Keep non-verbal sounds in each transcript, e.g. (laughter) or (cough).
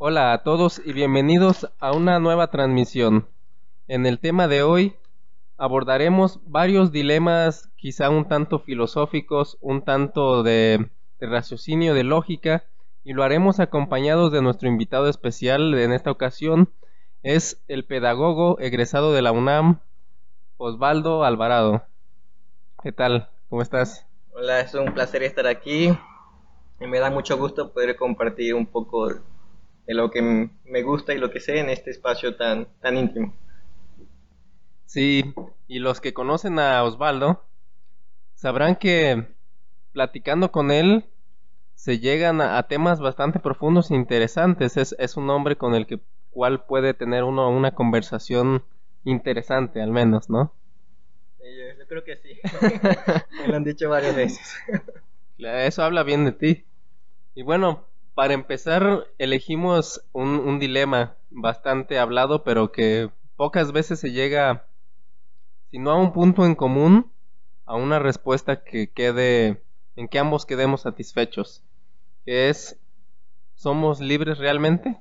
Hola a todos y bienvenidos a una nueva transmisión. En el tema de hoy abordaremos varios dilemas quizá un tanto filosóficos, un tanto de, raciocinio, de lógica, y lo haremos acompañados de nuestro invitado especial en esta ocasión, es el pedagogo egresado de la UNAM, Osvaldo Alvarado. ¿Qué tal? ¿Cómo estás? Hola, es un placer estar aquí y me da mucho gusto poder compartir un poco de lo que me gusta y lo que sé en este espacio tan, tan íntimo. Sí, y los que conocen a Osvaldo sabrán que platicando con él se llegan a, a temas bastante profundos e interesantes. Es, es, un hombre con el que cual puede tener uno una conversación interesante al menos, ¿no? Yo, yo creo que sí. (laughs) Me lo han dicho varias veces. (laughs) Eso habla bien de ti. Y bueno, para empezar, elegimos un, dilema bastante hablado, pero que pocas veces se llega, si no a un punto en común, a una respuesta que quede, en que ambos quedemos satisfechos. Que es, ¿somos libres realmente?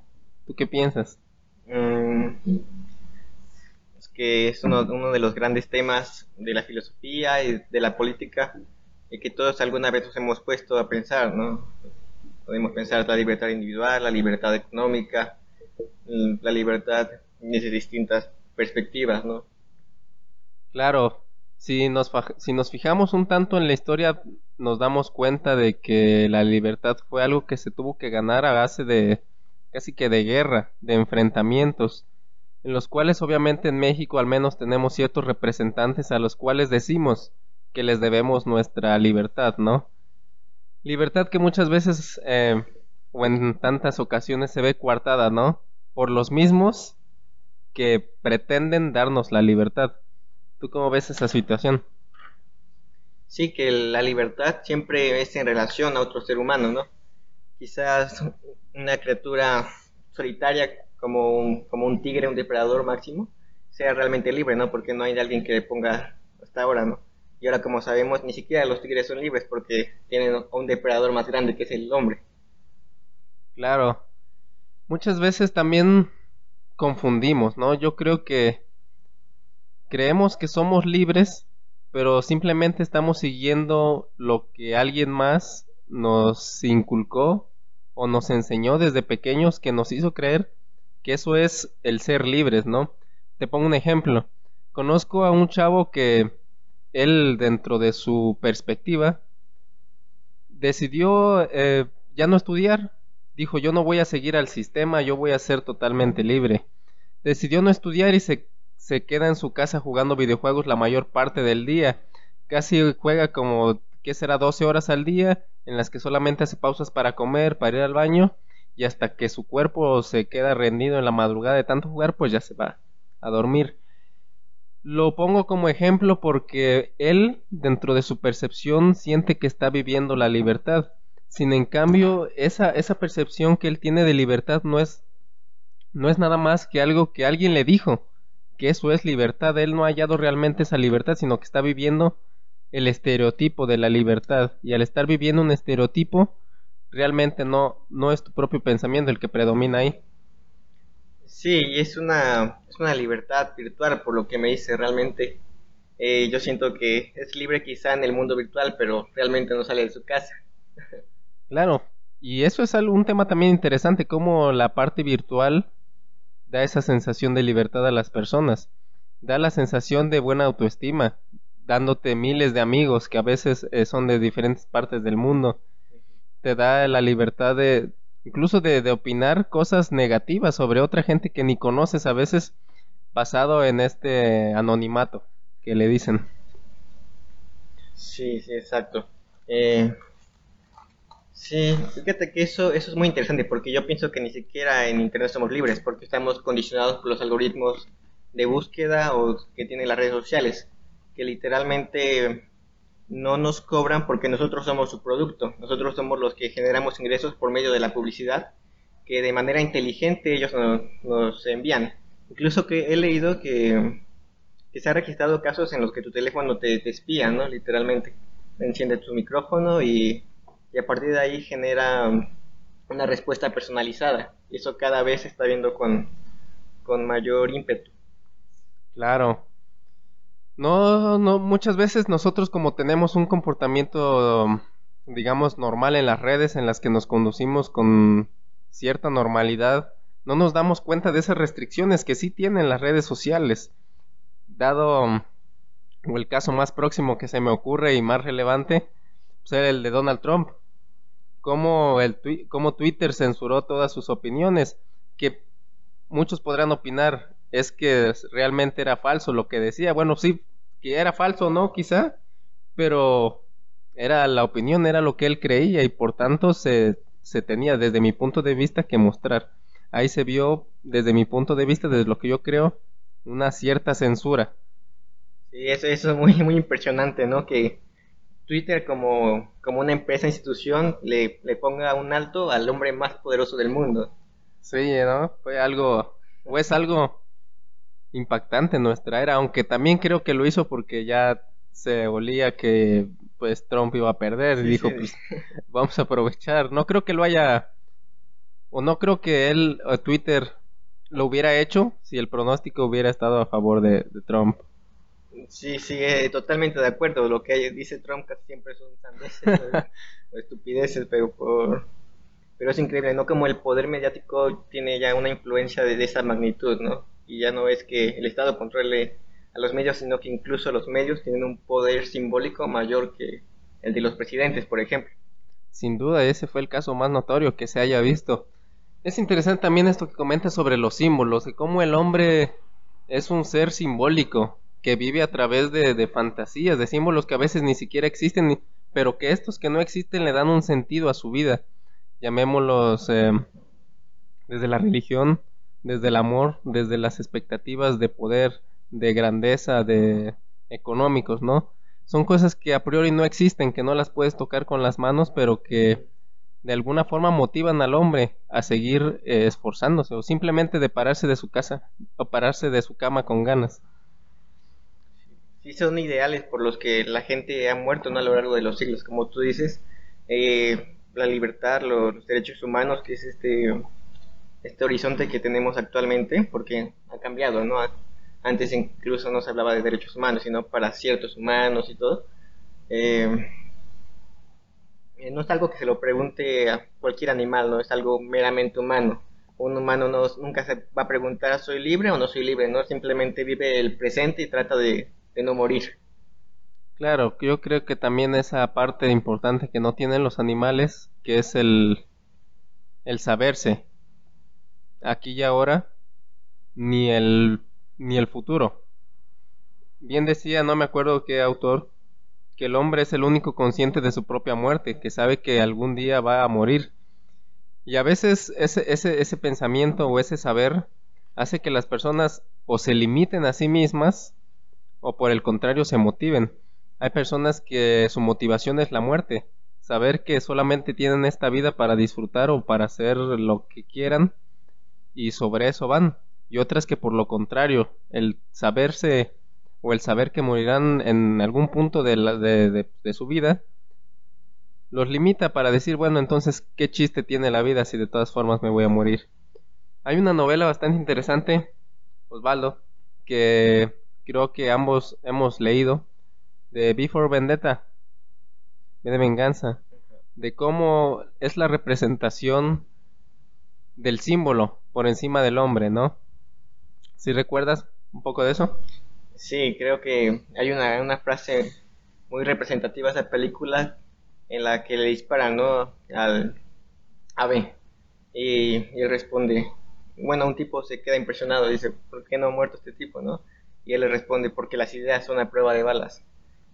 ¿Tú qué piensas? Mm, es que es uno, uno, de los grandes temas de la filosofía y de la política y que todos alguna vez nos hemos puesto a pensar, ¿no? Podemos pensar la libertad individual, la libertad económica, la libertad desde distintas perspectivas, ¿no? Claro, si nos, si nos fijamos un tanto en la historia, nos damos cuenta de que la libertad fue algo que se tuvo que ganar a base de casi que de guerra, de enfrentamientos, en los cuales obviamente en México al menos tenemos ciertos representantes a los cuales decimos que les debemos nuestra libertad, ¿no? Libertad que muchas veces eh, o en tantas ocasiones se ve coartada, ¿no? Por los mismos que pretenden darnos la libertad. ¿Tú cómo ves esa situación? Sí, que la libertad siempre es en relación a otro ser humano, ¿no? Quizás una criatura solitaria como un, como un tigre, un depredador máximo, sea realmente libre, ¿no? Porque no hay alguien que le ponga hasta ahora, ¿no? Y ahora, como sabemos, ni siquiera los tigres son libres porque tienen un depredador más grande que es el hombre. Claro. Muchas veces también confundimos, ¿no? Yo creo que creemos que somos libres, pero simplemente estamos siguiendo lo que alguien más nos inculcó o nos enseñó desde pequeños que nos hizo creer que eso es el ser libres, ¿no? Te pongo un ejemplo. Conozco a un chavo que él dentro de su perspectiva decidió eh, ya no estudiar. Dijo, yo no voy a seguir al sistema, yo voy a ser totalmente libre. Decidió no estudiar y se, se queda en su casa jugando videojuegos la mayor parte del día. Casi juega como, ¿qué será? 12 horas al día, en las que solamente hace pausas para comer, para ir al baño, y hasta que su cuerpo se queda rendido en la madrugada de tanto jugar, pues ya se va a dormir. Lo pongo como ejemplo porque él, dentro de su percepción, siente que está viviendo la libertad. Sin en cambio, esa, esa percepción que él tiene de libertad no es, no es nada más que algo que alguien le dijo, que eso es libertad. Él no ha hallado realmente esa libertad, sino que está viviendo el estereotipo de la libertad. Y al estar viviendo un estereotipo, realmente no, no es tu propio pensamiento el que predomina ahí. Sí, es una, es una libertad virtual, por lo que me dice realmente. Eh, yo siento que es libre quizá en el mundo virtual, pero realmente no sale de su casa. (laughs) Claro, y eso es algo, un tema también interesante, cómo la parte virtual da esa sensación de libertad a las personas, da la sensación de buena autoestima, dándote miles de amigos que a veces eh, son de diferentes partes del mundo, te da la libertad de, incluso de, de, opinar cosas negativas sobre otra gente que ni conoces a veces basado en este anonimato que le dicen. Sí, sí, exacto. Eh, sí, fíjate que eso, eso es muy interesante porque yo pienso que ni siquiera en Internet somos libres porque estamos condicionados por los algoritmos de búsqueda o que tienen las redes sociales, que literalmente no nos cobran porque nosotros somos su producto, nosotros somos los que generamos ingresos por medio de la publicidad que de manera inteligente ellos nos, envían. Incluso que he leído que, que, se ha registrado casos en los que tu teléfono te, te espía, ¿no? Literalmente. Enciende tu micrófono y, y, a partir de ahí genera una respuesta personalizada. Y eso cada vez se está viendo con, con mayor ímpetu. Claro. No, no, muchas veces nosotros como tenemos un comportamiento, digamos, normal en las redes en las que nos conducimos con cierta normalidad, no nos damos cuenta de esas restricciones que sí tienen las redes sociales. Dado el caso más próximo que se me ocurre y más relevante, pues el de Donald Trump. Cómo, el cómo Twitter censuró todas sus opiniones, que muchos podrán opinar, es que realmente era falso lo que decía. Bueno, sí, que era falso, ¿no? Quizá, pero era la opinión, era lo que él creía y por tanto se, se tenía desde mi punto de vista que mostrar ahí se vio, desde mi punto de vista, desde lo que yo creo, una cierta censura. Sí, eso, eso es muy, muy impresionante, ¿no? Que Twitter como, como una empresa, institución, le, le ponga un alto al hombre más poderoso del mundo. Sí, ¿no? Fue algo, o es algo impactante en nuestra era, aunque también creo que lo hizo porque ya se olía que pues Trump iba a perder y dijo pues vamos a aprovechar. No creo que lo haya o no creo que él, o Twitter, lo hubiera hecho si el pronóstico hubiera estado a favor de, Trump. Sí, sí, eh, totalmente de acuerdo. Lo que dice Trump casi siempre son sandeces (laughs) o, estupideces, pero por, pero es increíble, ¿no? Como el poder mediático tiene ya una influencia de, esa magnitud, ¿no? Y ya no es que el Estado controle a los medios, sino que incluso los medios tienen un poder simbólico mayor que el de los presidentes, por ejemplo. Sin duda, ese fue el caso más notorio que se haya visto. Es interesante también esto que comenta sobre los símbolos, de cómo el hombre es un ser simbólico que vive a través de, fantasías, de símbolos que a veces ni siquiera existen, pero que estos que no existen le dan un sentido a su vida. Llamémoslos eh, desde la religión, desde el amor, desde las expectativas de poder, de grandeza, de económicos, ¿no? Son cosas que a priori no existen, que no las puedes tocar con las manos, pero que de alguna forma motivan al hombre a seguir eh, esforzándose o simplemente de pararse de su casa o pararse de su cama con ganas. Sí, son ideales por los que la gente ha muerto a lo largo de los siglos, como tú dices, eh, la libertad, los, derechos humanos, que es este, este horizonte que tenemos actualmente, porque ha cambiado, ¿no? Antes incluso no se hablaba de derechos humanos, sino para ciertos humanos y todo. Eh, eh, no es algo que se lo pregunte a cualquier animal, no es algo meramente humano. Un humano no, nunca se va a preguntar soy libre o no soy libre, no simplemente vive el presente y trata de, no morir. Claro, yo creo que también esa parte importante que no tienen los animales, que es el, el saberse, aquí y ahora, ni el, ni el futuro. Bien decía, no me acuerdo qué autor, que el hombre es el único consciente de su propia muerte, que sabe que algún día va a morir. Y a veces ese, ese, ese pensamiento o ese saber hace que las personas o se limiten a sí mismas o por el contrario se motiven. Hay personas que su motivación es la muerte, saber que solamente tienen esta vida para disfrutar o para hacer lo que quieran y sobre eso van. Y otras que por lo contrario, el saberse o el saber que morirán en algún punto de, de, su vida, los limita para decir, bueno, entonces, ¿qué chiste tiene la vida si de todas formas me voy a morir? Hay una novela bastante interesante, Osvaldo, que creo que ambos hemos leído, de Before Vendetta, de venganza, de cómo es la representación del símbolo por encima del hombre, ¿no? Si recuerdas un poco de eso? Sí, creo que hay una, frase muy representativa de esa película en la que le disparan ¿no? al ave y, él responde, bueno, un tipo se queda impresionado, dice, ¿por qué no ha muerto este tipo? ¿no? Y él le responde, porque las ideas son a prueba de balas.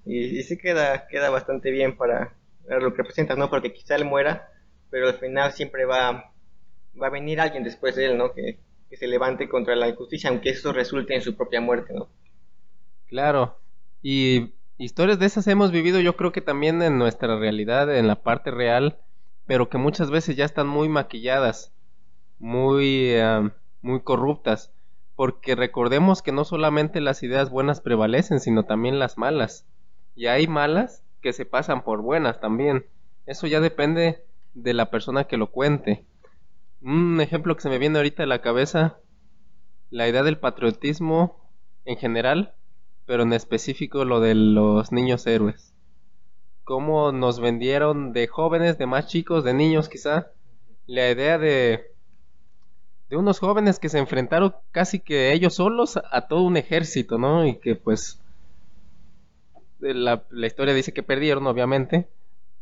Y, y sí queda, queda bastante bien para lo que representa, ¿no? Porque quizá él muera, pero al final siempre va, va a venir alguien después de él, ¿no? Que, se levante contra la injusticia, aunque eso resulte en su propia muerte, ¿no? Claro. Y historias de esas hemos vivido yo creo que también en nuestra realidad, en la parte real, pero que muchas veces ya están muy maquilladas, muy, eh, muy corruptas, porque recordemos que no solamente las ideas buenas prevalecen, sino también las malas. Y hay malas que se pasan por buenas también. Eso ya depende de la persona que lo cuente. Un ejemplo que se me viene ahorita a la cabeza, la idea del patriotismo en general, pero en específico lo de los niños héroes. Cómo nos vendieron de jóvenes, de más chicos, de niños quizá, la idea de de unos jóvenes que se enfrentaron casi que ellos solos a todo un ejército, ¿no? Y que pues la, la historia dice que perdieron, obviamente,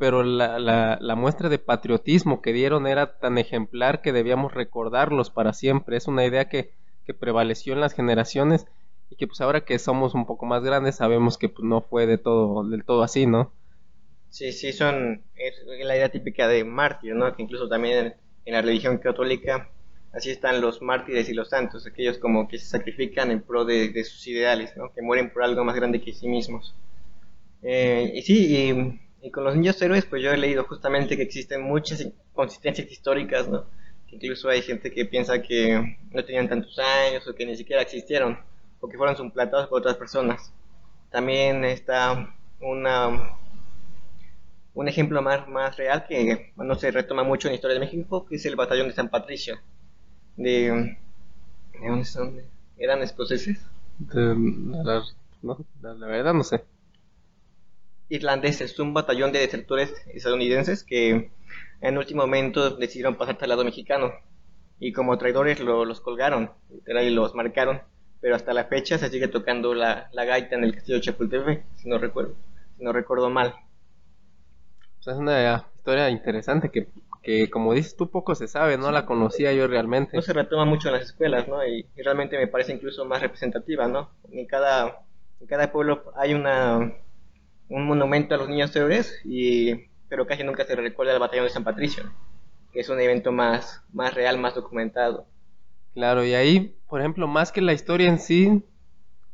pero la, muestra de patriotismo que dieron era tan ejemplar que debíamos recordarlos para siempre. Es una idea que, prevaleció en las generaciones y que pues ahora que somos un poco más grandes sabemos que pues, no fue de todo, del todo así, ¿no? Sí, sí, son la idea típica de mártir, ¿no? Que incluso también en, la religión católica así están los mártires y los santos, aquellos como que se sacrifican en pro de, de sus ideales, ¿no? que mueren por algo más grande que sí mismos. Eh, y sí, y, con los niños héroes, pues yo he leído justamente que existen muchas consistencias históricas, ¿no? incluso hay gente que piensa que no tenían tantos años o que ni siquiera existieron o que fueron suplantados por otras personas. También está una un ejemplo más, más real que no se retoma mucho en la historia de México, que es el batallón de San Patricio, de, ¿de dónde son? ¿Eran escoceses? De, no, la verdad no sé. Irlandeses, un batallón de desertores estadounidenses que en último momento decidieron pasar al lado mexicano y como traidores lo, los colgaron y los marcaron, pero hasta la fecha se sigue tocando la, la gaita en el castillo de Chapultepec, si no recuerdo, si no recuerdo mal. Pues es una historia interesante que que como dices tú poco se sabe, no la conocía yo realmente. No se retoma mucho en las escuelas, ¿no? Y, y realmente me parece incluso más representativa, ¿no? En cada, en cada pueblo hay una, un monumento a los niños héroes, y, pero casi nunca se recuerda el batallón de San Patricio, que es un evento más, más real, más documentado. Claro, y ahí, por ejemplo, más que la historia en sí,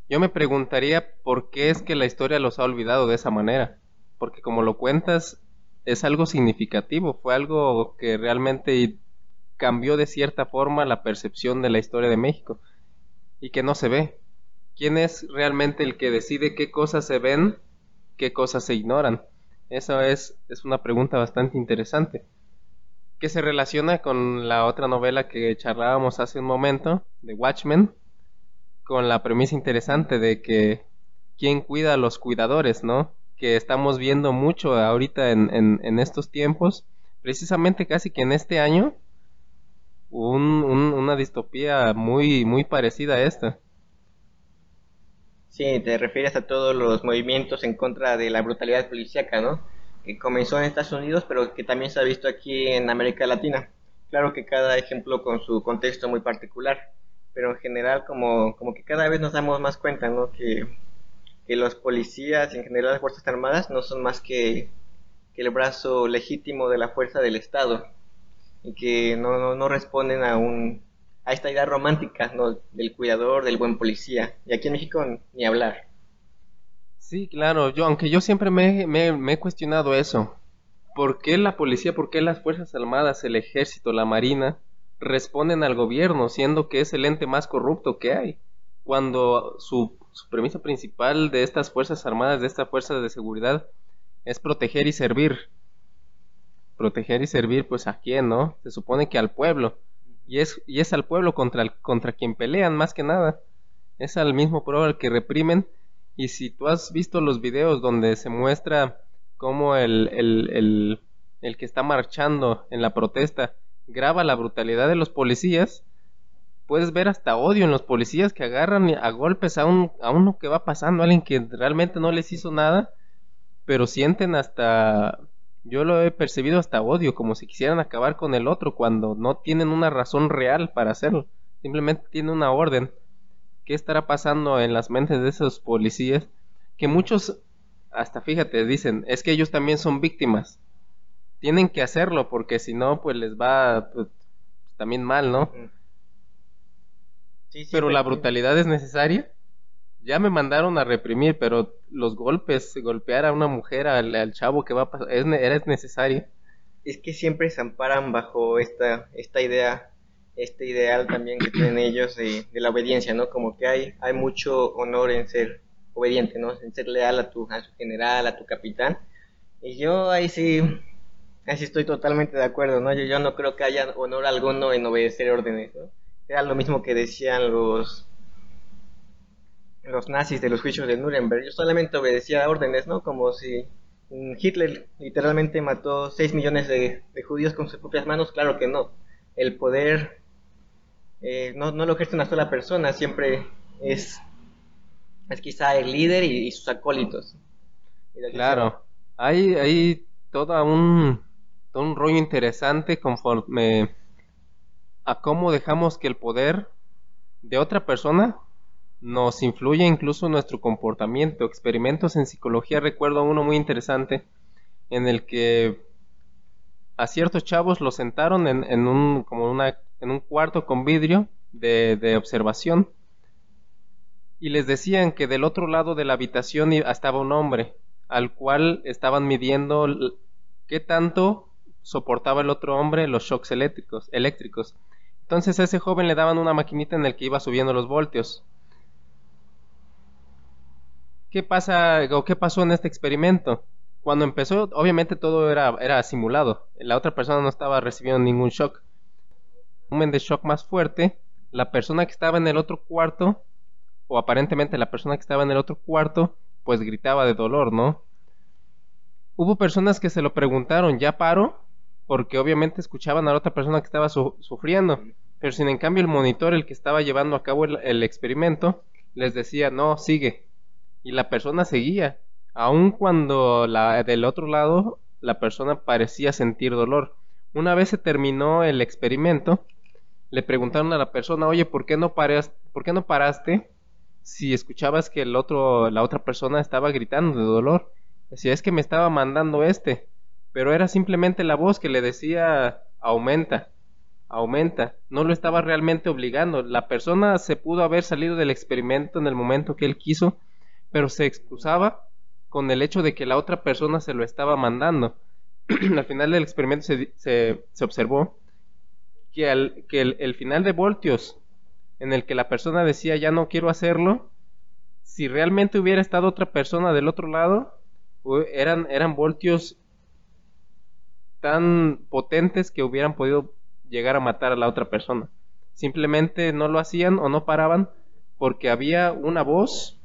yo me preguntaría por qué es que la historia los ha olvidado de esa manera. Porque como lo cuentas, es algo significativo, fue algo que realmente cambió de cierta forma la percepción de la historia de México y que no se ve. ¿Quién es realmente el que decide qué cosas se ven, qué cosas se ignoran? Esa es, es una pregunta bastante interesante que se relaciona con la otra novela que charlábamos hace un momento, de Watchmen, con la premisa interesante de que quién cuida a los cuidadores, ¿no? que estamos viendo mucho ahorita en, en, estos tiempos, precisamente casi que en este año, un, un, una distopía muy, muy parecida a esta. Sí, te refieres a todos los movimientos en contra de la brutalidad policíaca, ¿no? Que comenzó en Estados Unidos, pero que también se ha visto aquí en América Latina. Claro que cada ejemplo con su contexto muy particular, pero en general como, como que cada vez nos damos más cuenta, ¿no? Que que los policías en general las Fuerzas Armadas no son más que, que el brazo legítimo de la fuerza del Estado y que no, no, no responden a, un, a esta idea romántica ¿no? del cuidador, del buen policía. Y aquí en México ni hablar. Sí, claro, yo, aunque yo siempre me, me, me he cuestionado eso. ¿Por qué la policía, por qué las Fuerzas Armadas, el Ejército, la Marina responden al gobierno, siendo que es el ente más corrupto que hay? Cuando su su premisa principal de estas Fuerzas Armadas, de estas fuerzas de seguridad, es proteger y servir. Proteger y servir, pues a quién, ¿no? Se supone que al pueblo. Y es, y es al pueblo contra, el, contra quien pelean, más que nada. Es al mismo pueblo al que reprimen. Y si tú has visto los videos donde se muestra cómo el, el, el, que está marchando en la protesta graba la brutalidad de los policías, puedes ver hasta odio en los policías que agarran a golpes a, un, a uno que va pasando, a alguien que realmente no les hizo nada, pero sienten hasta, yo lo he percibido hasta odio, como si quisieran acabar con el otro cuando no tienen una razón real para hacerlo, simplemente tienen una orden. ¿Qué estará pasando en las mentes de esos policías? Que muchos, hasta fíjate, dicen, es que ellos también son víctimas. Tienen que hacerlo porque si no, pues les va pues, también mal, ¿no? pero la brutalidad es necesaria. Ya me mandaron a reprimir, pero los golpes, golpear a una mujer, al, chavo que va a pasar, es, era necesario. Es que siempre se amparan bajo esta, esta idea, este ideal también que tienen ellos de, la obediencia, ¿no? Como que hay, hay mucho honor en ser obediente, ¿no? En ser leal a tu, tu general, a tu capitán. Y yo ahí sí, Así estoy totalmente de acuerdo, ¿no? Yo, yo no creo que haya honor alguno en obedecer órdenes, ¿no? Era lo mismo que decían los los nazis de los juicios de Nuremberg. Yo solamente obedecía órdenes, ¿no? Como si Hitler literalmente mató 6 millones de, judíos con sus propias manos. Claro que no. El poder eh, no, lo ejerce una sola persona, siempre es, es quizá el líder y, sus acólitos. Claro, hay, hay todo un, todo un rollo interesante conforme a cómo dejamos que el poder de otra persona nos influye incluso nuestro comportamiento. Experimentos en psicología recuerdo uno muy interesante en el que a ciertos chavos los sentaron en, un, como una, en un cuarto con vidrio de, observación y les decían que del otro lado de la habitación estaba un hombre al cual estaban midiendo qué tanto soportaba el otro hombre los shocks eléctricos. eléctricos. Entonces a ese joven le daban una maquinita en el que iba subiendo los voltios. ¿Qué pasa o qué pasó en este experimento? Cuando empezó, obviamente todo era, era simulado. La otra persona no estaba recibiendo ningún shock. Un de shock más fuerte, la persona que estaba en el otro cuarto, o aparentemente la persona que estaba en el otro cuarto, pues gritaba de dolor, ¿no? Hubo personas que se lo preguntaron, ¿ya paro? porque obviamente escuchaban a la otra persona que estaba sufriendo, pero sin en cambio el monitor, el que estaba llevando a cabo el, experimento, les decía, no, sigue, y la persona seguía, aun cuando la, del otro lado la persona parecía sentir dolor. Una vez se terminó el experimento, le preguntaron a la persona, oye, ¿por qué no, paras, ¿por qué no paraste si escuchabas que el otro, la otra persona estaba gritando de dolor? Decía, es que me estaba mandando este pero era simplemente la voz que le decía aumenta, aumenta, no lo estaba realmente obligando. La persona se pudo haber salido del experimento en el momento que él quiso, pero se excusaba con el hecho de que la otra persona se lo estaba mandando. (clears throat) al final del experimento se, se, observó que, al, que el, final de voltios en el que la persona decía ya no quiero hacerlo, si realmente hubiera estado otra persona del otro lado, eran, eran voltios tan potentes que hubieran podido llegar a matar a la otra persona. Simplemente no lo hacían o no paraban porque había una voz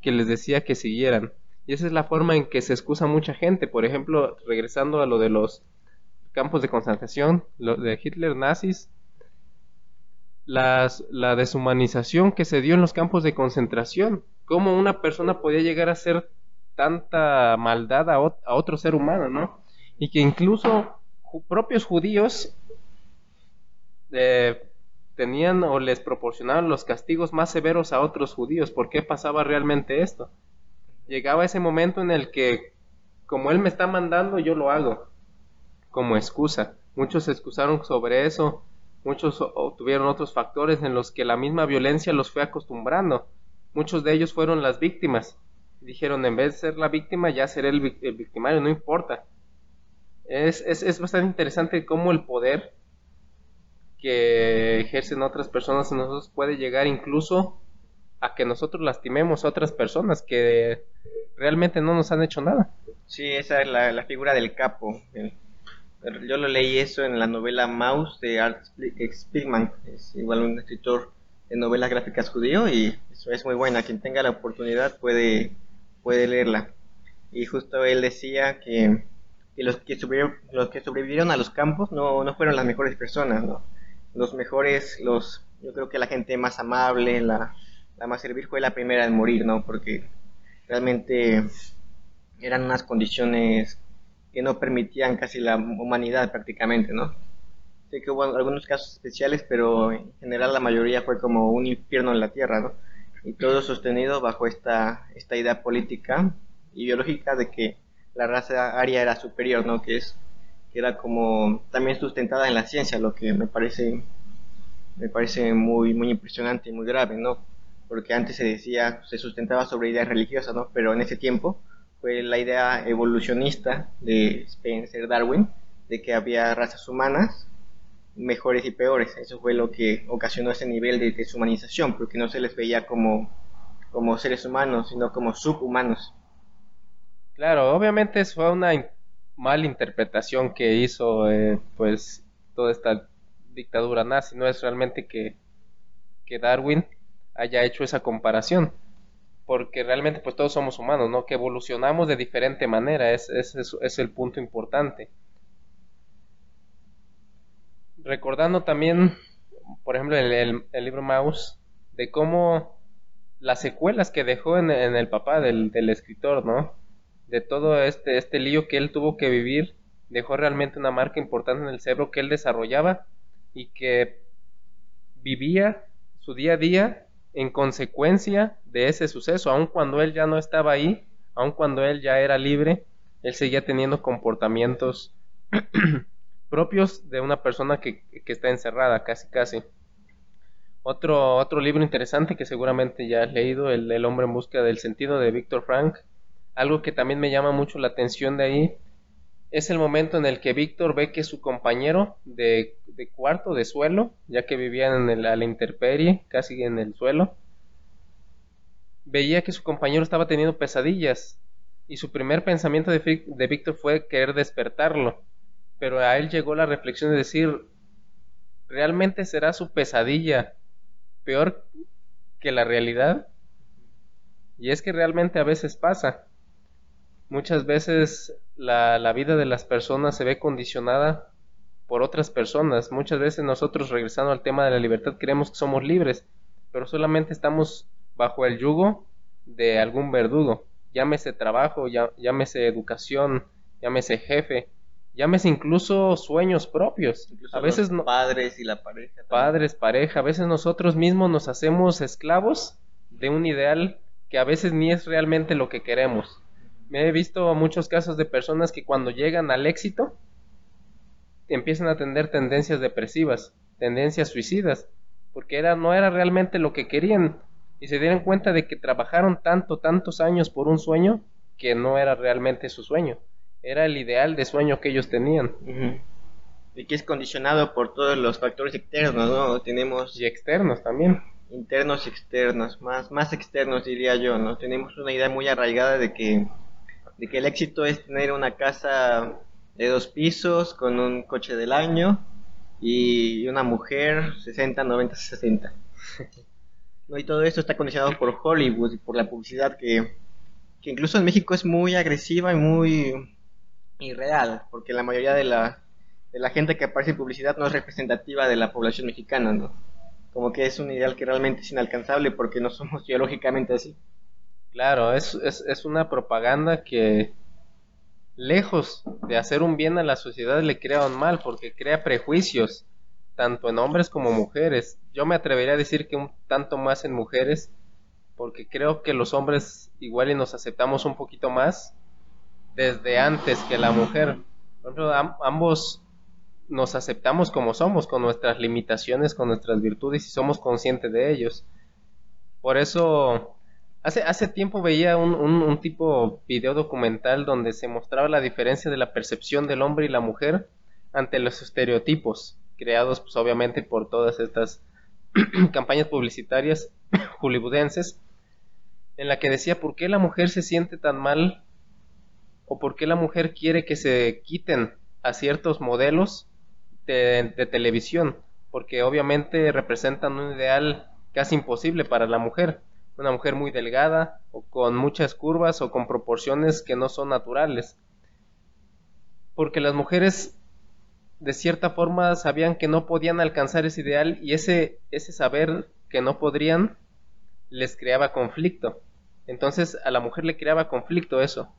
que les decía que siguieran. Y esa es la forma en que se excusa mucha gente. Por ejemplo, regresando a lo de los campos de concentración, lo de Hitler nazis, las, la deshumanización que se dio en los campos de concentración. Cómo una persona podía llegar a hacer tanta maldad a, otro ser humano, ¿no? y que incluso propios judíos eh, tenían o les proporcionaban los castigos más severos a otros judíos. ¿Por qué pasaba realmente esto? Llegaba ese momento en el que, como él me está mandando, yo lo hago, como excusa. Muchos se excusaron sobre eso, muchos tuvieron otros factores en los que la misma violencia los fue acostumbrando. Muchos de ellos fueron las víctimas. Dijeron, en vez de ser la víctima, ya seré el victimario, no importa es, es, es bastante interesante cómo el poder que ejercen otras personas en nosotros puede llegar incluso a que nosotros lastimemos a otras personas que realmente no nos han hecho nada. Sí, esa es la, figura del capo. yo lo leí eso en la novela Mouse de Art Spiegelman, es igual un escritor de novelas gráficas judío y eso es muy buena. Quien tenga la oportunidad puede, puede leerla. Y justo él decía que y los que los que sobrevivieron a los campos no, no fueron las mejores personas, ¿no? Los mejores, los, yo creo que la gente más amable, la, la más servir fue la primera en morir, ¿no? Porque realmente eran unas condiciones que no permitían casi la humanidad prácticamente, ¿no? Sé que hubo algunos casos especiales, pero en general la mayoría fue como un infierno en la tierra, ¿no? Y todo sostenido bajo esta, esta idea política y biológica de que la raza aria era superior, ¿no? Que es que era como también sustentada en la ciencia, lo que me parece me parece muy muy impresionante y muy grave, ¿no? Porque antes se decía se sustentaba sobre ideas religiosas, ¿no? Pero en ese tiempo fue la idea evolucionista de Spencer Darwin de que había razas humanas mejores y peores. Eso fue lo que ocasionó ese nivel de deshumanización, porque no se les veía como, como seres humanos, sino como subhumanos. Claro, obviamente fue una mal interpretación que hizo eh, pues toda esta dictadura nazi, no es realmente que, que Darwin haya hecho esa comparación, porque realmente pues todos somos humanos, ¿no? Que evolucionamos de diferente manera, es, es, es el punto importante. Recordando también, por ejemplo, el, el, libro Maus, de cómo las secuelas que dejó en, en el papá del, del escritor, ¿no? De todo este, este lío que él tuvo que vivir, dejó realmente una marca importante en el cerebro que él desarrollaba y que vivía su día a día en consecuencia de ese suceso, aun cuando él ya no estaba ahí, aun cuando él ya era libre, él seguía teniendo comportamientos (clears throat) propios de una persona que, que, está encerrada, casi casi. Otro, otro libro interesante que seguramente ya has leído, el, el hombre en busca del sentido de Víctor Frank, algo que también me llama mucho la atención de ahí es el momento en el que Víctor ve que su compañero de, cuarto, de suelo, ya que vivían en la intemperie, casi en el suelo, veía que su compañero estaba teniendo pesadillas y su primer pensamiento de Víctor fue querer despertarlo, pero a él llegó la reflexión de decir, ¿realmente será su pesadilla peor que la realidad? Y es que realmente a veces pasa Muchas veces la, la, vida de las personas se ve condicionada por otras personas. Muchas veces nosotros, regresando al tema de la libertad, creemos que somos libres, pero solamente estamos bajo el yugo de algún verdugo. Llámese trabajo, llámese educación, llámese jefe, llámese incluso sueños propios. a veces padres y la pareja. Padres, pareja. A veces nosotros mismos nos hacemos esclavos de un ideal que a veces ni es realmente lo que queremos. Me he visto muchos casos de personas que cuando llegan al éxito empiezan a tener tendencias depresivas, tendencias suicidas, porque era, no era realmente lo que querían y se dieron cuenta de que trabajaron tanto, tantos años por un sueño que no era realmente su sueño, era el ideal de sueño que ellos tenían. Y que es condicionado por todos los factores externos, ¿no? Tenemos... Y externos también. Internos y externos, más, más externos diría yo, ¿no? Tenemos una idea muy arraigada de que de que el éxito es tener una casa de dos pisos con un coche del año y una mujer 60, 90, 60. y todo esto está condicionado por Hollywood y por la publicidad que, que incluso en México es muy agresiva y muy irreal, porque la mayoría de la, de la gente que aparece en publicidad no es representativa de la población mexicana, ¿no? Como que es un ideal que realmente es inalcanzable porque no somos biológicamente así. Claro, es, es, es una propaganda que lejos de hacer un bien a la sociedad le crea un mal porque crea prejuicios tanto en hombres como mujeres. Yo me atrevería a decir que un tanto más en mujeres porque creo que los hombres igual y nos aceptamos un poquito más desde antes que la mujer. Por ejemplo, ambos nos aceptamos como somos, con nuestras limitaciones, con nuestras virtudes y somos conscientes de ellos. Por eso Hace, hace tiempo veía un, un, tipo video documental donde se mostraba la diferencia de la percepción del hombre y la mujer ante los estereotipos creados pues obviamente por todas estas (clears throat) campañas publicitarias (clears throat) hollywoodenses en la que decía por qué la mujer se siente tan mal o por qué la mujer quiere que se quiten a ciertos modelos de, de televisión porque obviamente representan un ideal casi imposible para la mujer una mujer muy delgada o con muchas curvas o con proporciones que no son naturales. Porque las mujeres de cierta forma sabían que no podían alcanzar ese ideal y ese, ese saber que no podrían les creaba conflicto. Entonces a la mujer le creaba conflicto eso.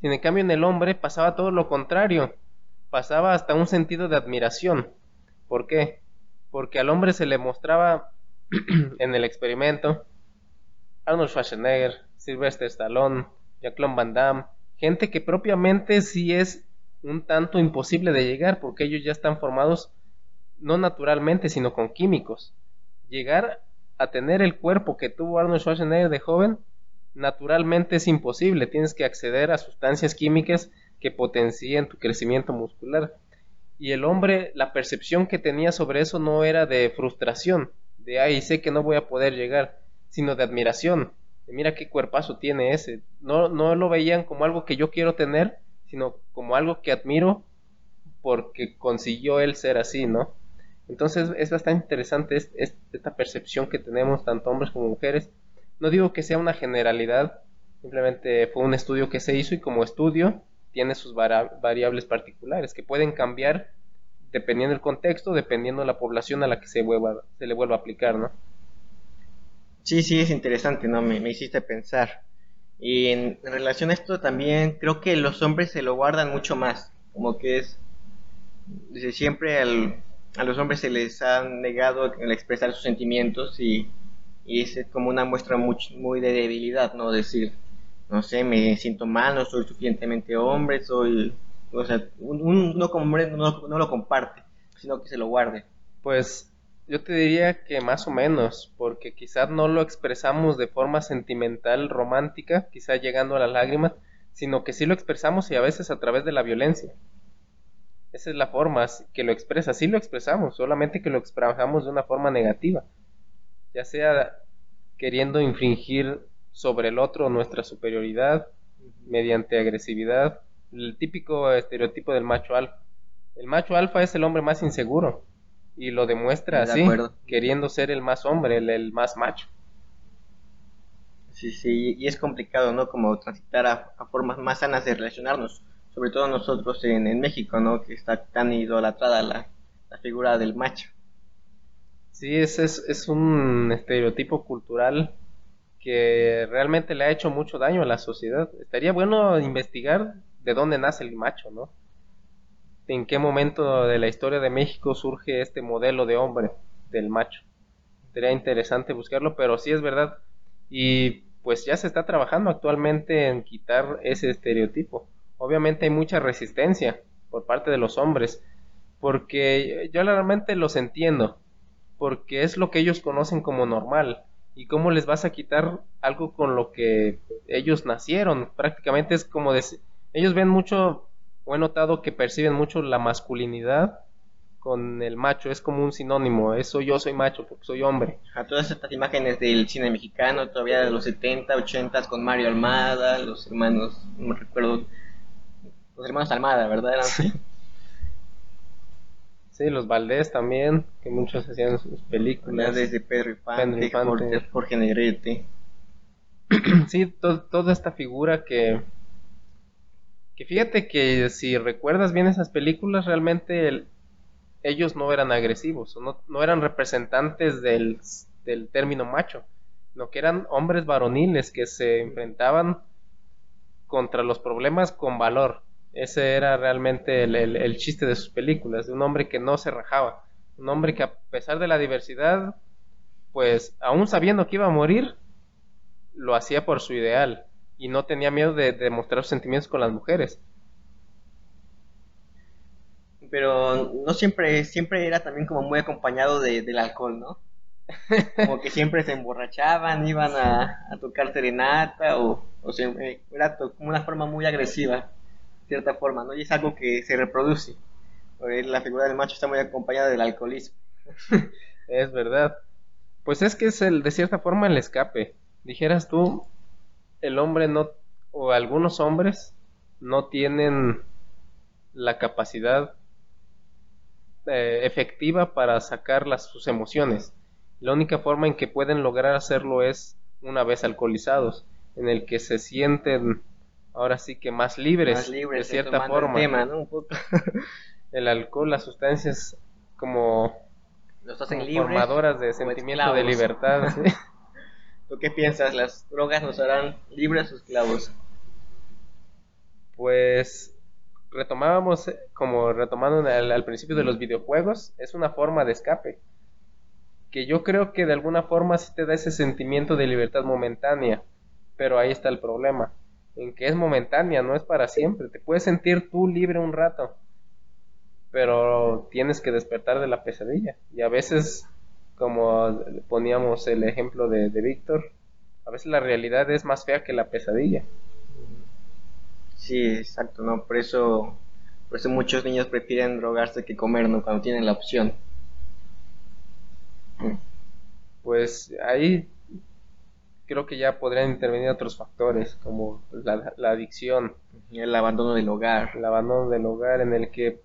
Sin en cambio en el hombre pasaba todo lo contrario. Pasaba hasta un sentido de admiración. ¿Por qué? Porque al hombre se le mostraba (clears throat) en el experimento Arnold Schwarzenegger, Sylvester Stallone, Jacques Van Damme, gente que propiamente sí es un tanto imposible de llegar porque ellos ya están formados no naturalmente sino con químicos. Llegar a tener el cuerpo que tuvo Arnold Schwarzenegger de joven naturalmente es imposible, tienes que acceder a sustancias químicas que potencien tu crecimiento muscular. Y el hombre, la percepción que tenía sobre eso no era de frustración, de ay, sé que no voy a poder llegar, sino de admiración. mira qué cuerpazo tiene ese. No, no lo veían como algo que yo quiero tener, sino como algo que admiro porque consiguió él ser así, ¿no? Entonces es bastante interesante esta percepción que tenemos tanto hombres como mujeres. No digo que sea una generalidad, simplemente fue un estudio que se hizo y como estudio tiene sus variables particulares que pueden cambiar dependiendo del contexto, dependiendo de la población a la que se, vuelva, se le vuelva a aplicar, ¿no? Sí, sí, es interesante, ¿no? Me, hiciste pensar. Y en, relación a esto también creo que los hombres se lo guardan mucho más, como que es, desde siempre a los hombres se les ha negado el expresar sus sentimientos y, es como una muestra muy, de debilidad, ¿no? Decir, no sé, me siento mal, no soy suficientemente hombre, soy o sea, uno como hombre no, lo comparte, sino que se lo guarde. Pues yo te diría que más o menos, porque quizás no lo expresamos de forma sentimental, romántica, quizás llegando a las lágrimas, sino que sí lo expresamos y a veces a través de la violencia. Esa es la forma que lo expresa, sí lo expresamos, solamente que lo expresamos de una forma negativa, ya sea queriendo infringir sobre el otro nuestra superioridad mediante agresividad el típico estereotipo del macho alfa. El macho alfa es el hombre más inseguro y lo demuestra así, queriendo ser el más hombre, el, más macho. Sí, sí, y es complicado, ¿no? Como transitar a, formas más sanas de relacionarnos, sobre todo nosotros en, México, ¿no? Que está tan idolatrada la, la figura del macho. Sí, ese es, es un estereotipo cultural que realmente le ha hecho mucho daño a la sociedad. Estaría bueno investigar de dónde nace el macho, ¿no? En qué momento de la historia de México surge este modelo de hombre del macho. Sería interesante buscarlo, pero sí es verdad. Y pues ya se está trabajando actualmente en quitar ese estereotipo. Obviamente hay mucha resistencia por parte de los hombres, porque yo realmente los entiendo, porque es lo que ellos conocen como normal. ¿Y cómo les vas a quitar algo con lo que ellos nacieron? Prácticamente es como decir ellos ven mucho, o he notado que perciben mucho la masculinidad con el macho, es como un sinónimo, eso yo soy macho porque soy hombre. A todas estas imágenes del cine mexicano, todavía de los 70, 80 con Mario Almada, los hermanos, no me recuerdo, los hermanos Almada, ¿verdad? sí. (laughs) sí, los Valdés también, que muchos hacían sus películas. Desde Pedro Infante, Jorge, Jorge Negrete. sí, toda esta figura que que fíjate que si recuerdas bien esas películas, realmente ellos no eran agresivos, no, no eran representantes del, del, término macho, no que eran hombres varoniles que se enfrentaban contra los problemas con valor. Ese era realmente el, el chiste de sus películas, de un hombre que no se rajaba, un hombre que a pesar de la diversidad, pues aún sabiendo que iba a morir, lo hacía por su ideal y no tenía miedo de demostrar sus sentimientos con las mujeres. Pero no siempre, siempre era también como muy acompañado de, del alcohol, ¿no? (laughs) Como que siempre se emborrachaban, iban a, tocar serenata o, o era como una forma muy agresiva, de cierta forma, ¿no? Y es algo que se reproduce. La figura del macho está muy acompañada del alcoholismo. (laughs) es verdad. Pues es que es el, de cierta forma el escape. Dijeras tú, el hombre no, o algunos hombres no tienen la capacidad eh, efectiva para sacar las, sus emociones. La única forma en que pueden lograr hacerlo es una vez alcoholizados, en el que se sienten ahora sí que más libres, de cierta forma. (laughs) El, alcohol, las sustancias como, Los hacen formadoras de sentimiento de libertad. (laughs) ¿Tú qué piensas? ¿Las drogas nos harán libres o esclavos? Pues retomábamos, como retomando al, principio de los videojuegos, es una forma de escape. Que yo creo que de alguna forma sí te da ese sentimiento de libertad momentánea. Pero ahí está el problema. En que es momentánea, no es para siempre. Te puedes sentir tú libre un rato. Pero tienes que despertar de la pesadilla. Y a veces como poníamos el ejemplo de, de Víctor, a veces la realidad es más fea que la pesadilla. Sí, exacto, ¿no? Por eso, por eso muchos niños prefieren drogarse que comer, ¿no? Cuando tienen la opción. Pues ahí creo que ya podrían intervenir otros factores como la, la adicción, el abandono del hogar, el abandono del hogar en el que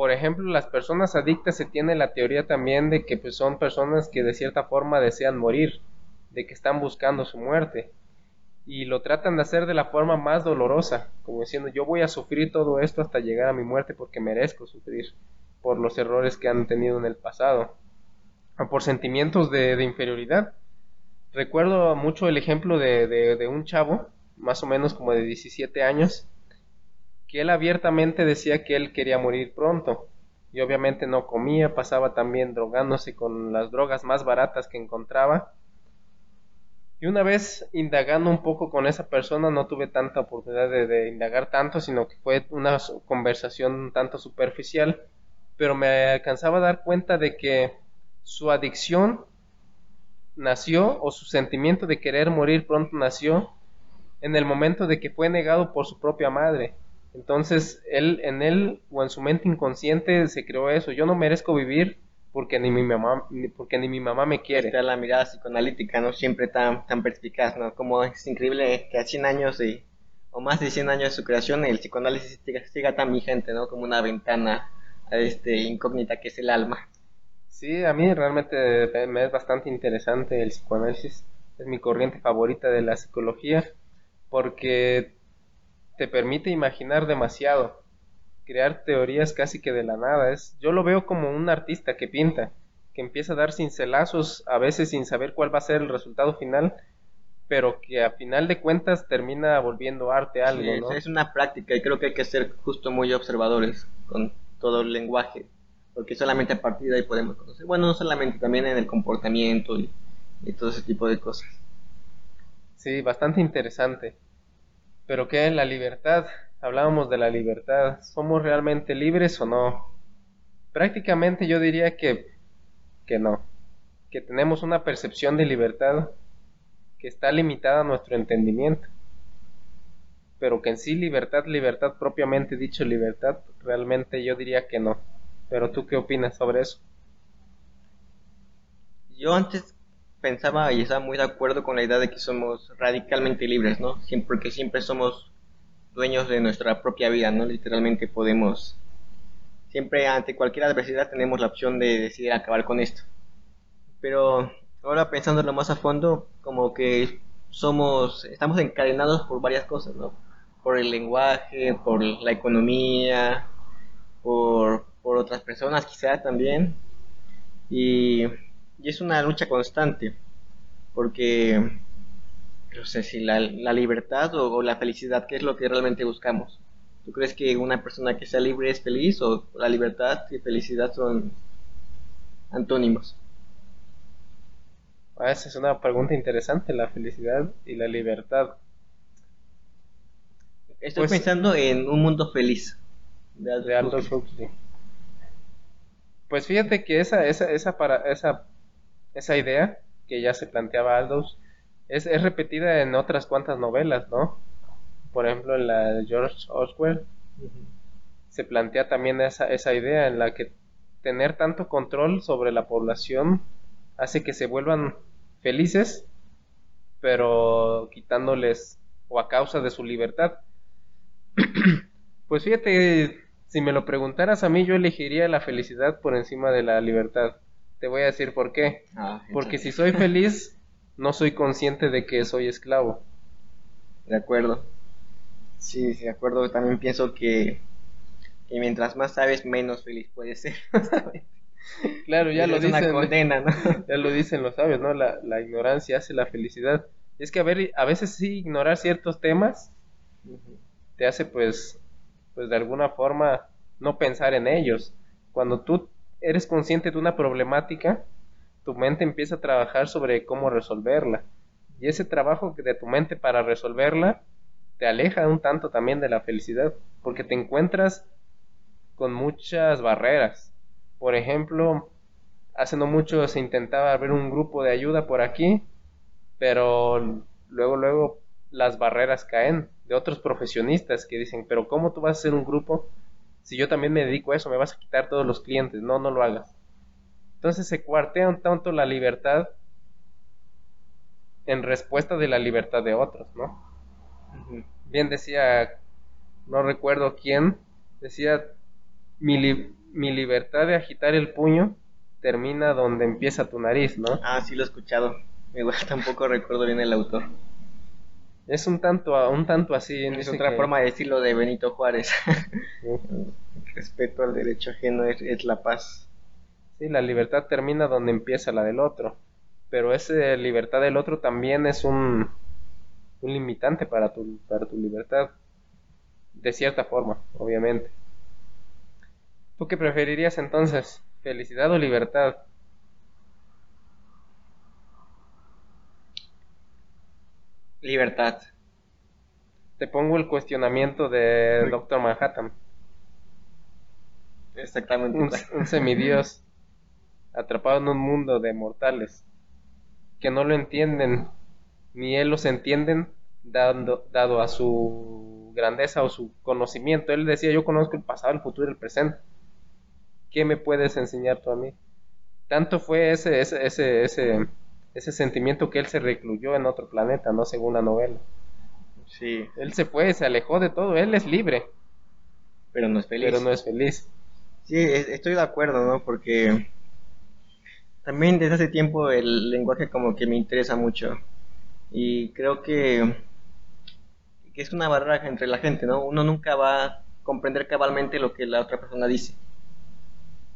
por ejemplo, las personas adictas se tiene la teoría también de que pues, son personas que de cierta forma desean morir, de que están buscando su muerte y lo tratan de hacer de la forma más dolorosa, como diciendo yo voy a sufrir todo esto hasta llegar a mi muerte porque merezco sufrir por los errores que han tenido en el pasado, o por sentimientos de, inferioridad. Recuerdo mucho el ejemplo de, de un chavo, más o menos como de 17 años, que él abiertamente decía que él quería morir pronto, y obviamente no comía, pasaba también drogándose con las drogas más baratas que encontraba, y una vez indagando un poco con esa persona, no tuve tanta oportunidad de, indagar tanto, sino que fue una conversación un tanto superficial, pero me alcanzaba a dar cuenta de que su adicción nació, o su sentimiento de querer morir pronto nació, en el momento de que fue negado por su propia madre. Entonces, él, en él o en su mente inconsciente se creó eso, yo no merezco vivir porque ni mi mamá porque ni mi mamá me quiere. la mirada psicoanalítica, ¿no? Siempre tan, tan perspicaz, ¿no? Como es increíble que a 100 años o más de 100 años de su creación el psicoanálisis siga, tan vigente, ¿no? Como una ventana este, incógnita que es el alma. Sí, a mí realmente me es bastante interesante el psicoanálisis. Es mi corriente favorita de la psicología porque te permite imaginar demasiado crear teorías casi que de la nada. Es, yo lo veo como un artista que pinta, que empieza a dar cincelazos, a veces sin saber cuál va a ser el resultado final, pero que a final de cuentas termina volviendo arte algo. Es una práctica y creo que hay que ser justo muy observadores con todo el lenguaje, porque solamente a partir de ahí podemos conocer. Bueno, no solamente, también en el comportamiento y, y todo ese tipo de cosas. Sí, bastante interesante. Pero ¿qué es la libertad? hablábamos de la libertad. ¿Somos realmente libres o no? Prácticamente yo diría que, que no. Que tenemos una percepción de libertad que está limitada a nuestro entendimiento. Pero que en sí libertad, libertad propiamente dicho libertad, realmente yo diría que no. Pero tú qué opinas sobre eso? Yo antes pensaba y estaba muy de acuerdo con la idea de que somos radicalmente libres, ¿no? Porque siempre somos dueños de nuestra propia vida, ¿no? Literalmente podemos, siempre ante cualquier adversidad tenemos la opción de decidir acabar con esto. Pero ahora pensándolo más a fondo, como que somos, estamos encadenados por varias cosas, ¿no? Por el lenguaje, por la economía, por, por otras personas quizá también. Y, y es una lucha constante, porque no sé si la, libertad o, la felicidad, ¿qué es lo que realmente buscamos? ¿Tú crees que una persona que sea libre es feliz o la libertad y felicidad son antónimos? Ah, esa es una pregunta interesante, la felicidad y la libertad. Estoy pues, pensando en un mundo feliz. De Aldous, Huxley. Pues fíjate que esa, esa, esa, para, esa, esa idea que ya se planteaba Aldous es, es repetida en otras cuantas novelas, ¿no? Por ejemplo, en la de George Orwell se plantea también esa, esa idea en la que tener tanto control sobre la población hace que se vuelvan felices, pero quitándoles o a causa de su libertad. (clears throat) pues fíjate, si me lo preguntaras a mí, yo elegiría la felicidad por encima de la libertad. Te voy a decir por qué. Ah, Porque si soy feliz, no soy consciente de que soy esclavo. De acuerdo. Sí, de acuerdo. También pienso que, mientras más sabes, menos feliz puedes ser. (laughs) claro, (laughs) ya lo dicen. Ya lo dicen los sabios, ¿no? La, ignorancia hace la felicidad. Es que a ver, a veces sí ignorar ciertos temas te hace pues, pues de alguna forma no pensar en ellos. Cuando tú eres consciente de una problemática, tu mente empieza a trabajar sobre cómo resolverla. Y ese trabajo de tu mente para resolverla te aleja un tanto también de la felicidad, porque te encuentras con muchas barreras. Por ejemplo, hace no mucho se intentaba ver un grupo de ayuda por aquí, pero luego, luego las barreras caen de otros profesionistas que dicen, pero ¿cómo tú vas a hacer un grupo si yo también me dedico a eso? Me vas a quitar todos los clientes. No, no lo hagas. Entonces se cuartea un tanto la libertad en respuesta de la libertad de otros, ¿no? Bien decía, no recuerdo quién, decía, mi, mi libertad de agitar el puño termina donde empieza tu nariz, ¿no? Ah, sí lo he escuchado. Igual (laughs) tampoco recuerdo bien el autor. Es un tanto, un tanto así. Es otra forma de decirlo de Benito Juárez. (laughs) Respeto al derecho ajeno es, la paz. Sí, la libertad termina donde empieza la del otro. Pero esa libertad del otro también es un, un limitante para tu, para tu libertad. De cierta forma, obviamente. ¿Tú qué preferirías entonces? ¿Felicidad o libertad? Libertad. Te pongo el cuestionamiento de Doctor Manhattan. Exactamente. Un, semidios atrapado en un mundo de mortales que no lo entienden, ni él los entienden, dando, dado a su grandeza o su conocimiento. Él decía, yo conozco el pasado, el futuro y el presente. ¿Qué me puedes enseñar tú a mí? Tanto fue ese, ese, ese, ese ese sentimiento que él se recluyó en otro planeta, no según la novela. Sí. Él se fue, se alejó de todo, él es libre. Pero no es feliz. Pero no es feliz. Sí, estoy de acuerdo, ¿no? Porque también desde hace tiempo el lenguaje como que me interesa mucho. Y creo que, que es una barrera entre la gente, ¿no? Uno nunca va a comprender cabalmente lo que la otra persona dice.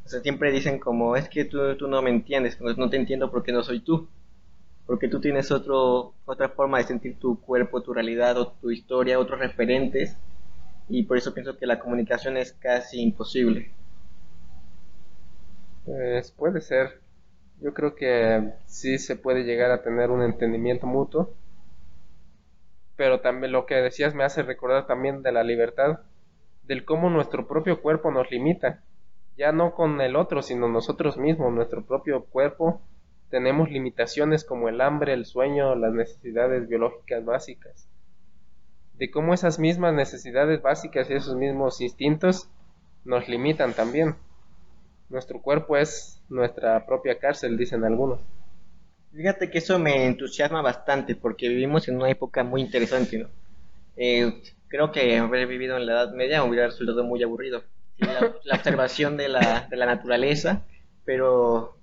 O sea, siempre dicen como, es que tú, tú no me entiendes, no te entiendo porque no soy tú porque tú tienes otro, otra forma de sentir tu cuerpo, tu realidad, o tu historia, otros referentes, y por eso pienso que la comunicación es casi imposible. Pues puede ser. Yo creo que sí se puede llegar a tener un entendimiento mutuo, pero también lo que decías me hace recordar también de la libertad, del cómo nuestro propio cuerpo nos limita, ya no con el otro, sino nosotros mismos, nuestro propio cuerpo tenemos limitaciones como el hambre, el sueño, las necesidades biológicas básicas. De cómo esas mismas necesidades básicas y esos mismos instintos nos limitan también. Nuestro cuerpo es nuestra propia cárcel, dicen algunos. Fíjate que eso me entusiasma bastante porque vivimos en una época muy interesante, ¿no? Eh, creo que haber vivido en la Edad Media hubiera resultado muy aburrido. La, la observación de la, de la naturaleza, pero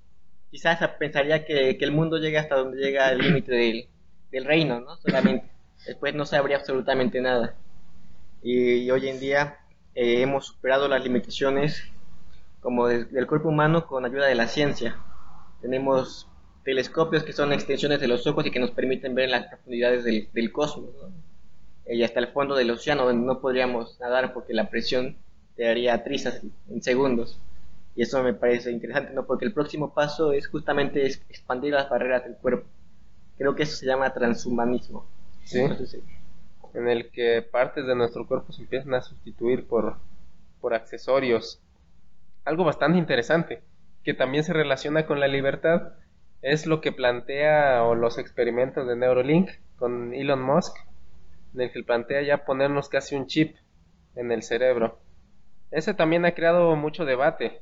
quizás pensaría que, el mundo llega hasta donde llega el límite del, reino, ¿no? Solamente. Después no sabría absolutamente nada. Y, hoy en día eh, hemos superado las limitaciones como del cuerpo humano con ayuda de la ciencia. Tenemos telescopios que son extensiones de los ojos y que nos permiten ver las profundidades del, cosmos. ¿no? Y hasta el fondo del océano donde no podríamos nadar porque la presión te haría trizas en segundos. Y eso me parece interesante, ¿no? Porque el próximo paso es justamente expandir las barreras del cuerpo. Creo que eso se llama transhumanismo. Sí. En el que partes de nuestro cuerpo se empiezan a sustituir por, por accesorios. Algo bastante interesante, que también se relaciona con la libertad, es lo que plantea o los experimentos de Neuralink con Elon Musk, en el que plantea ya ponernos casi un chip en el cerebro. Ese también ha creado mucho debate,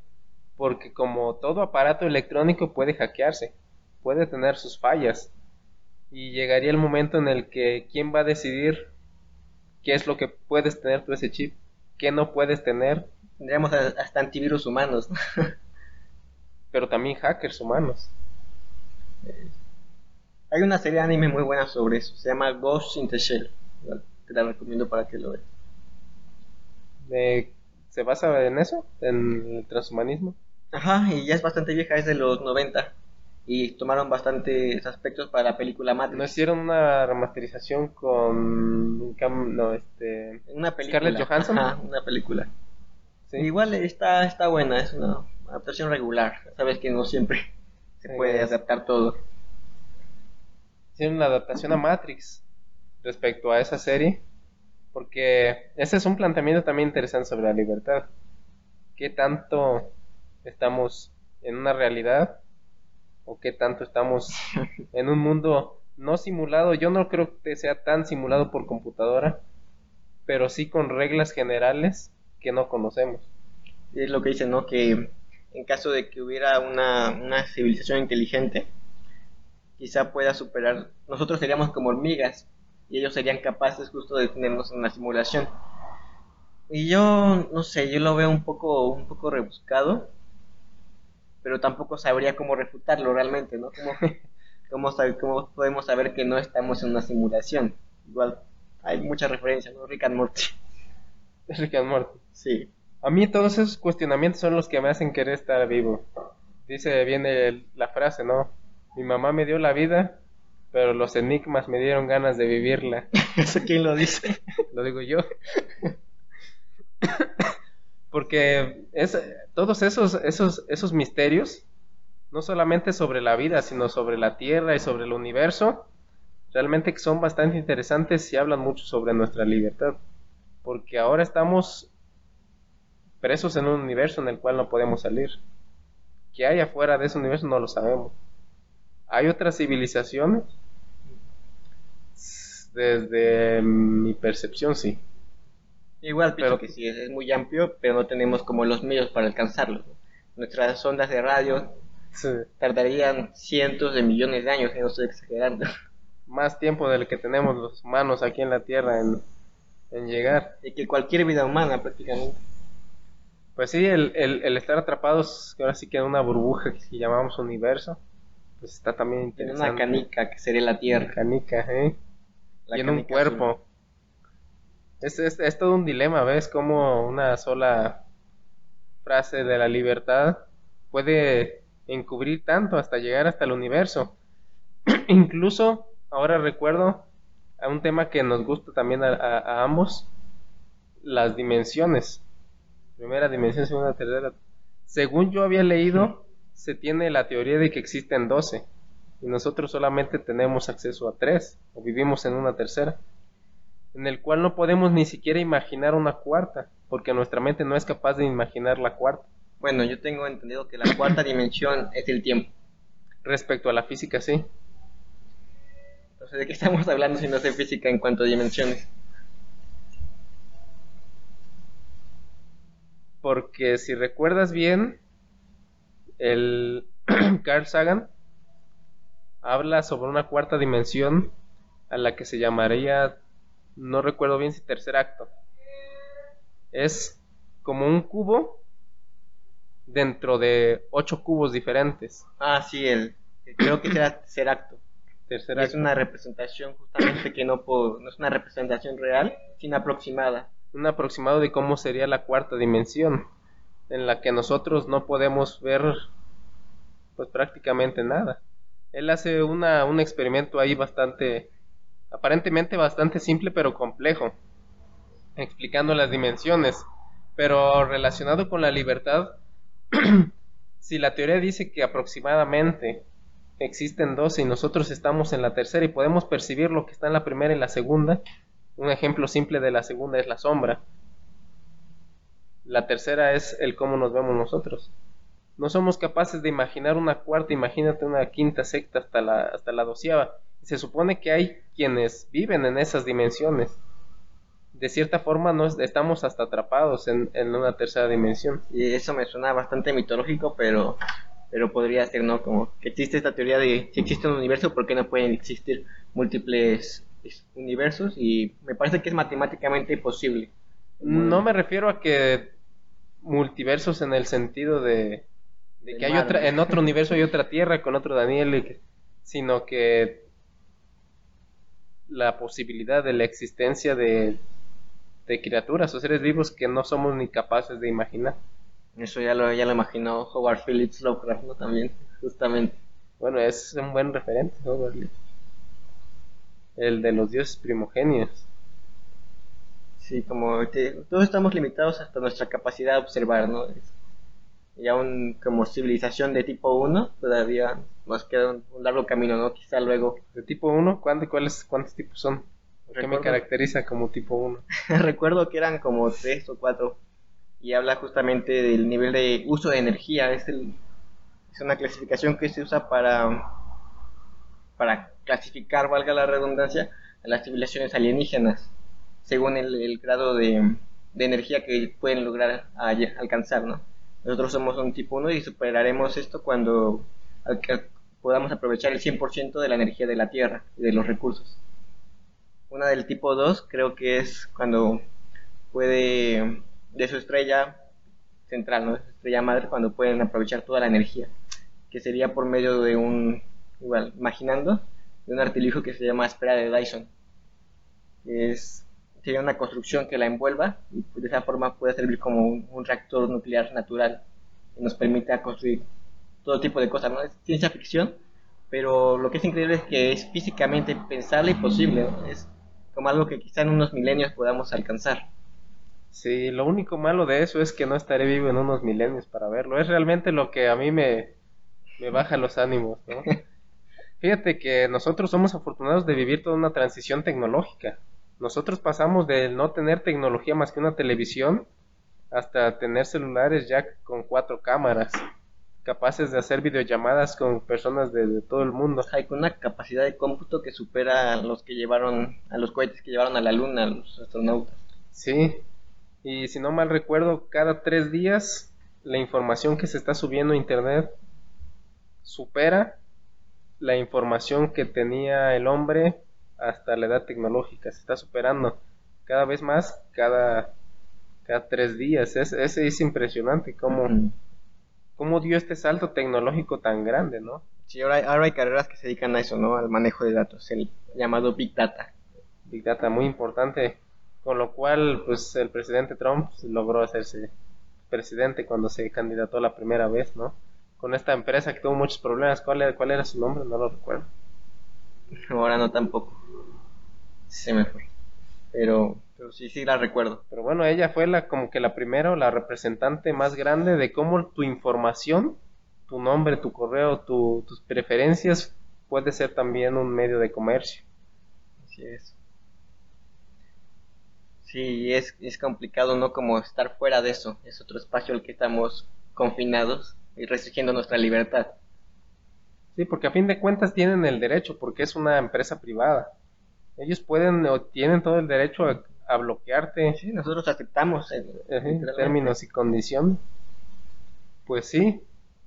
porque como todo aparato electrónico puede hackearse, puede tener sus fallas, y llegaría el momento en el que quién va a decidir qué es lo que puedes tener tú ese chip, qué no puedes tener. Tendríamos hasta antivirus humanos, (laughs) pero también hackers humanos. Hay una serie de anime muy buena sobre eso, se llama Ghost in the Shell. Te la recomiendo para que lo veas. ¿Se basa en eso? ¿En el transhumanismo? Ajá, y ya es bastante vieja, es de los 90. Y tomaron bastantes aspectos para la película Matrix. ¿No hicieron una remasterización con no, este, una película. Scarlett Johansson? Ajá, una película. Igual está, está buena, es una adaptación regular. Sabes que no siempre se puede adaptar todo. Hicieron una adaptación a Matrix respecto a esa serie. Porque ese es un planteamiento también interesante sobre la libertad. ¿Qué tanto estamos en una realidad o qué tanto estamos en un mundo no simulado. Yo no creo que sea tan simulado por computadora, pero sí con reglas generales que no conocemos. es lo que dicen, ¿no? Que en caso de que hubiera una, una civilización inteligente, quizá pueda superar, nosotros seríamos como hormigas y ellos serían capaces justo de tenernos en una simulación. Y yo, no sé, yo lo veo un poco, un poco rebuscado, pero tampoco sabría cómo refutarlo realmente, ¿no? ¿Cómo, (laughs) cómo, cómo podemos saber que no estamos en una simulación? Igual, hay muchas referencias, ¿no? Rick and Morty. (laughs) Rick and Morty. Sí. A mí todos esos cuestionamientos son los que me hacen querer estar vivo. Dice, viene la frase, ¿no? Mi mamá me dio la vida, pero los enigmas me dieron ganas de vivirla. (laughs) ¿Eso quién lo dice? lo digo yo. Porque es, todos esos, esos, esos misterios, no solamente sobre la vida, sino sobre la Tierra y sobre el universo, realmente son bastante interesantes y hablan mucho sobre nuestra libertad. Porque ahora estamos presos en un universo en el cual no podemos salir. ¿Qué hay afuera de ese universo? No lo sabemos. ¿Hay otras civilizaciones? Desde mi percepción, sí. Igual pero que sí, es, muy amplio, pero no tenemos como los medios para alcanzarlo. Nuestras ondas de radio tardarían cientos de millones de años, no estoy exagerando. Más tiempo del que tenemos los humanos aquí en la Tierra en, en llegar. Y que cualquier vida humana prácticamente. Pues sí, el, el, estar atrapados, que ahora sí queda una burbuja que llamamos universo, pues está también interesante. En una canica que sería la Tierra. canica, ¿eh? y en un cuerpo. Es, es, es, todo un dilema, ¿ves? Como una sola frase de la libertad puede encubrir tanto hasta llegar hasta el universo. (clears throat) Incluso, ahora recuerdo a un tema que nos gusta también a ambos, las dimensiones primera dimensión, segunda, tercera. Según yo había leído, se tiene la teoría de que existen 12 y nosotros solamente tenemos acceso a 3 o vivimos en una tercera, en el cual no podemos ni siquiera imaginar una cuarta, porque nuestra mente no es capaz de imaginar la cuarta. Bueno, yo tengo entendido que la cuarta dimensión es el tiempo. Respecto a la física, sí. Entonces, ¿de qué estamos hablando si no es de física en cuanto a dimensiones? porque si recuerdas bien, el (clears throat) Carl Sagan habla sobre una cuarta dimensión a la que se llamaría, no recuerdo bien si tercer acto. Es como un cubo dentro de ocho cubos diferentes. Ah, sí, el, creo que será tercer acto. Tercer acto. Es una representación justamente que no, no es una representación real, sino aproximada un aproximado de cómo sería la cuarta dimensión, en la que nosotros no podemos ver pues prácticamente nada. Él hace una, un experimento ahí bastante, aparentemente bastante simple pero complejo, explicando las dimensiones, pero relacionado con la libertad, (clears throat) si la teoría dice que aproximadamente existen 12 y nosotros estamos en la tercera y podemos percibir lo que está en la primera y la segunda, un ejemplo simple de la segunda es la sombra. La tercera es el cómo nos vemos nosotros. No somos capaces de imaginar una cuarta, imagínate una quinta secta hasta la, hasta la doceava. Se supone que hay quienes viven en esas dimensiones. De cierta forma no estamos hasta atrapados en, en una tercera dimensión. Y eso me suena bastante mitológico, pero pero podría ser, ¿no? Como que existe esta teoría de si existe un universo, ¿por qué no pueden existir múltiples universos y me parece que es matemáticamente posible. No me refiero a que multiversos en el sentido de, que hay otra, en otro universo hay otra Tierra con otro Daniel, sino que la posibilidad de la existencia de, de criaturas o seres vivos que no somos ni capaces de imaginar. Eso ya lo, ya lo imaginó Howard Phillips Lovecraft, También, justamente. Bueno, es un buen referente, Howard el de los dioses primogenios. Sí, como todos estamos limitados hasta nuestra capacidad de observar, ¿no? Y aún como civilización de tipo 1, todavía nos queda un, largo camino, ¿no? Quizá luego. ¿De tipo 1? ¿Cuáles, ¿Cuántos tipos son? ¿Qué me caracteriza como tipo 1? (laughs) Recuerdo que eran como 3 o 4. Y habla justamente del nivel de uso de energía. Es, el, es una clasificación que se usa para, para clasificar, valga la redundancia, a las civilizaciones alienígenas, según el, grado de, energía que pueden lograr alcanzar, ¿no? Nosotros somos un tipo 1 y superaremos esto cuando podamos aprovechar el 100% de la energía de la Tierra y de los recursos. Una del tipo 2 creo que es cuando puede, de su estrella central, ¿no? de su estrella madre, cuando pueden aprovechar toda la energía, que sería por medio de un, igual, imaginando, de un artilugio que se llama esfera de Dyson. Es, sería una construcción que la envuelva y de esa forma puede servir como un, reactor nuclear natural que nos permita construir todo tipo de cosas. ¿no? Es ciencia ficción, pero lo que es increíble es que es físicamente pensable y posible. Es como algo que quizá en unos milenios podamos alcanzar. Sí, lo único malo de eso es que no estaré vivo en unos milenios para verlo. Es realmente lo que a mí me, me baja los ánimos, ¿no? (laughs) Fíjate que nosotros somos afortunados de vivir toda una transición tecnológica. Nosotros pasamos de no tener tecnología más que una televisión hasta tener celulares ya con cuatro cámaras, capaces de hacer videollamadas con personas de, todo el mundo. Hay con una capacidad de cómputo que supera a los que llevaron, a los cohetes que llevaron a la luna, a los astronautas. Sí, y si no mal recuerdo, cada tres días la información que se está subiendo a internet supera la información que tenía el hombre hasta la edad tecnológica. Se está superando cada vez más, cada, cada tres días. Es, es, impresionante cómo, cómo dio este salto tecnológico tan grande, ¿no? Sí, ahora hay, ahora hay carreras que se dedican a eso, ¿no? Al manejo de datos, el llamado Big Data. Big Data, muy importante con lo cual pues el presidente Trump logró hacerse presidente cuando se candidató la primera vez, ¿no? Con esta empresa que tuvo muchos problemas, ¿cuál era, cuál era su nombre? No lo recuerdo. Ahora no tampoco. Se me fue. Pero, pero sí, sí la recuerdo. Pero bueno, ella fue la como que la primera, la representante más grande de cómo tu información, tu nombre, tu correo, tus preferencias puede ser también un medio de comercio. Así es. Sí, es, es complicado, ¿no? Como estar fuera de eso. Es otro espacio al que estamos confinados y restringiendo nuestra libertad. Sí, porque a fin de cuentas tienen el derecho, porque es una empresa privada. Ellos pueden o tienen todo el derecho a, bloquearte. Sí, nosotros aceptamos en términos y condiciones. Pues sí,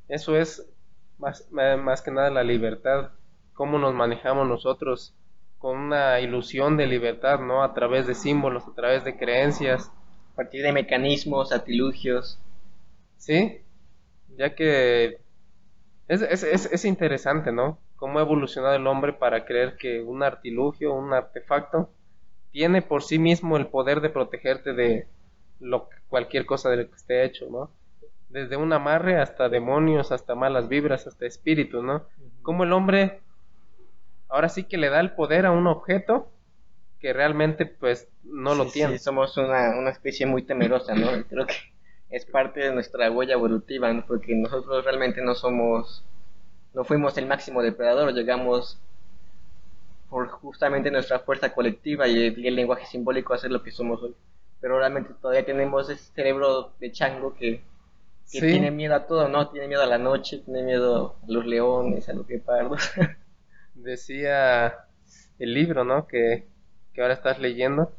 eso es más, más que nada la libertad, cómo nos manejamos nosotros con una ilusión de libertad, ¿no? A través de símbolos, a través de creencias. A partir de mecanismos, artilugios. Sí, ya que es, es, es, interesante, ¿no? Cómo ha evolucionado el hombre para creer que un artilugio, un artefacto, tiene por sí mismo el poder de protegerte de lo, cualquier cosa de lo que esté hecho, ¿no? Desde un amarre hasta demonios, hasta malas vibras, hasta espíritus, ¿no? Cómo el hombre ahora sí que le da el poder a un objeto que realmente pues no lo tiene. Sí, somos una, una, especie muy temerosa, ¿no? Creo que es parte de nuestra huella evolutiva, ¿no? porque nosotros realmente no somos, no fuimos el máximo depredador, llegamos por justamente nuestra fuerza colectiva y el, lenguaje simbólico a ser lo que somos hoy. Pero realmente todavía tenemos ese cerebro de chango que, que tiene miedo a todo, ¿no? Tiene miedo a la noche, tiene miedo a los leones, a los guepardos. (laughs) decía el libro, ¿no? Que, ahora estás leyendo,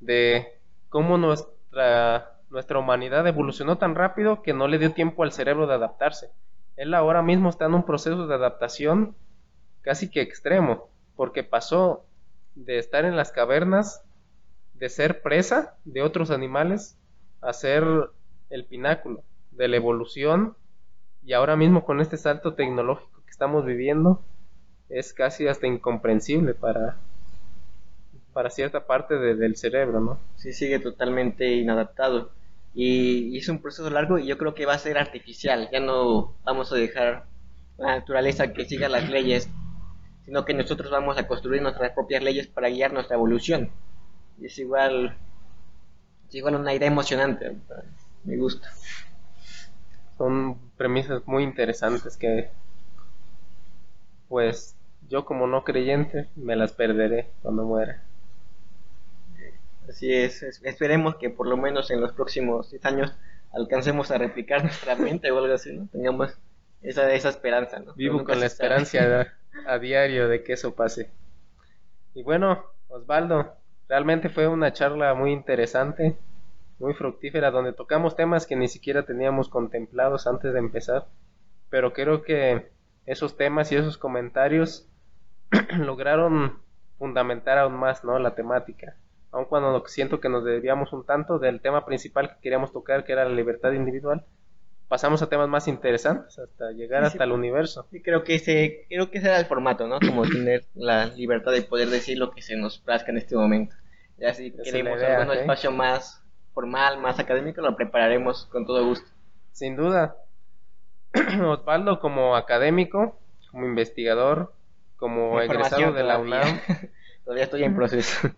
de cómo nuestra, nuestra humanidad evolucionó tan rápido que no le dio tiempo al cerebro de adaptarse. Él ahora mismo está en un proceso de adaptación casi que extremo, porque pasó de estar en las cavernas, de ser presa de otros animales, a ser el pináculo de la evolución, y ahora mismo con este salto tecnológico que estamos viviendo, es casi hasta incomprensible para, para cierta parte del cerebro, ¿no? Sí, sigue totalmente inadaptado. Y, es un proceso largo y yo creo que va a ser artificial. Ya no vamos a dejar la naturaleza que siga las leyes, sino que nosotros vamos a construir nuestras propias leyes para guiar nuestra evolución. Y es igual, es igual una idea emocionante. Me gusta. Son premisas muy interesantes que, pues, yo como no creyente me las perderé cuando muera. Así es, esperemos que por lo menos en los próximos 10 años alcancemos a replicar nuestra mente o algo así, ¿no? Tengamos esa, esa esperanza, ¿no? Vivo con la esperanza a, diario de que eso pase. Y bueno, Osvaldo, realmente fue una charla muy interesante, muy fructífera, donde tocamos temas que ni siquiera teníamos contemplados antes de empezar, pero creo que esos temas y esos comentarios (clears throat) lograron fundamentar aún más ¿no? la temática. Aun cuando siento que nos debíamos un tanto del tema principal que queríamos tocar, que era la libertad individual, pasamos a temas más interesantes hasta llegar hasta el universo. Sí, creo que ese, creo que ese era el formato, ¿no? Como tener la libertad de poder decir lo que se nos plazca en este momento. Ya si queremos algún espacio más formal, más académico, lo prepararemos con todo gusto. Sin duda. (clears throat) Osvaldo como académico, como investigador, como egresado de la UNAM. (laughs) todavía estoy en proceso.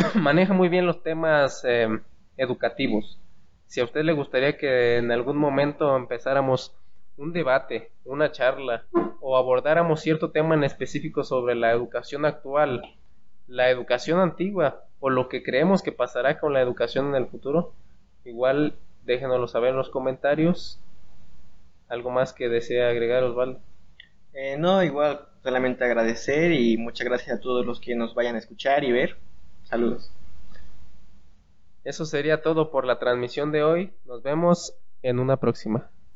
(coughs) Maneja muy bien los temas eh, educativos. Si a usted le gustaría que en algún momento empezáramos un debate, una charla o abordáramos cierto tema en específico sobre la educación actual, la educación antigua o lo que creemos que pasará con la educación en el futuro, igual déjenoslo saber en los comentarios. ¿Algo más que desea agregar, Osvaldo? Eh, no, igual solamente agradecer y muchas gracias a todos los que nos vayan a escuchar y ver. Saludos. Eso sería todo por la transmisión de hoy. Nos vemos en una próxima.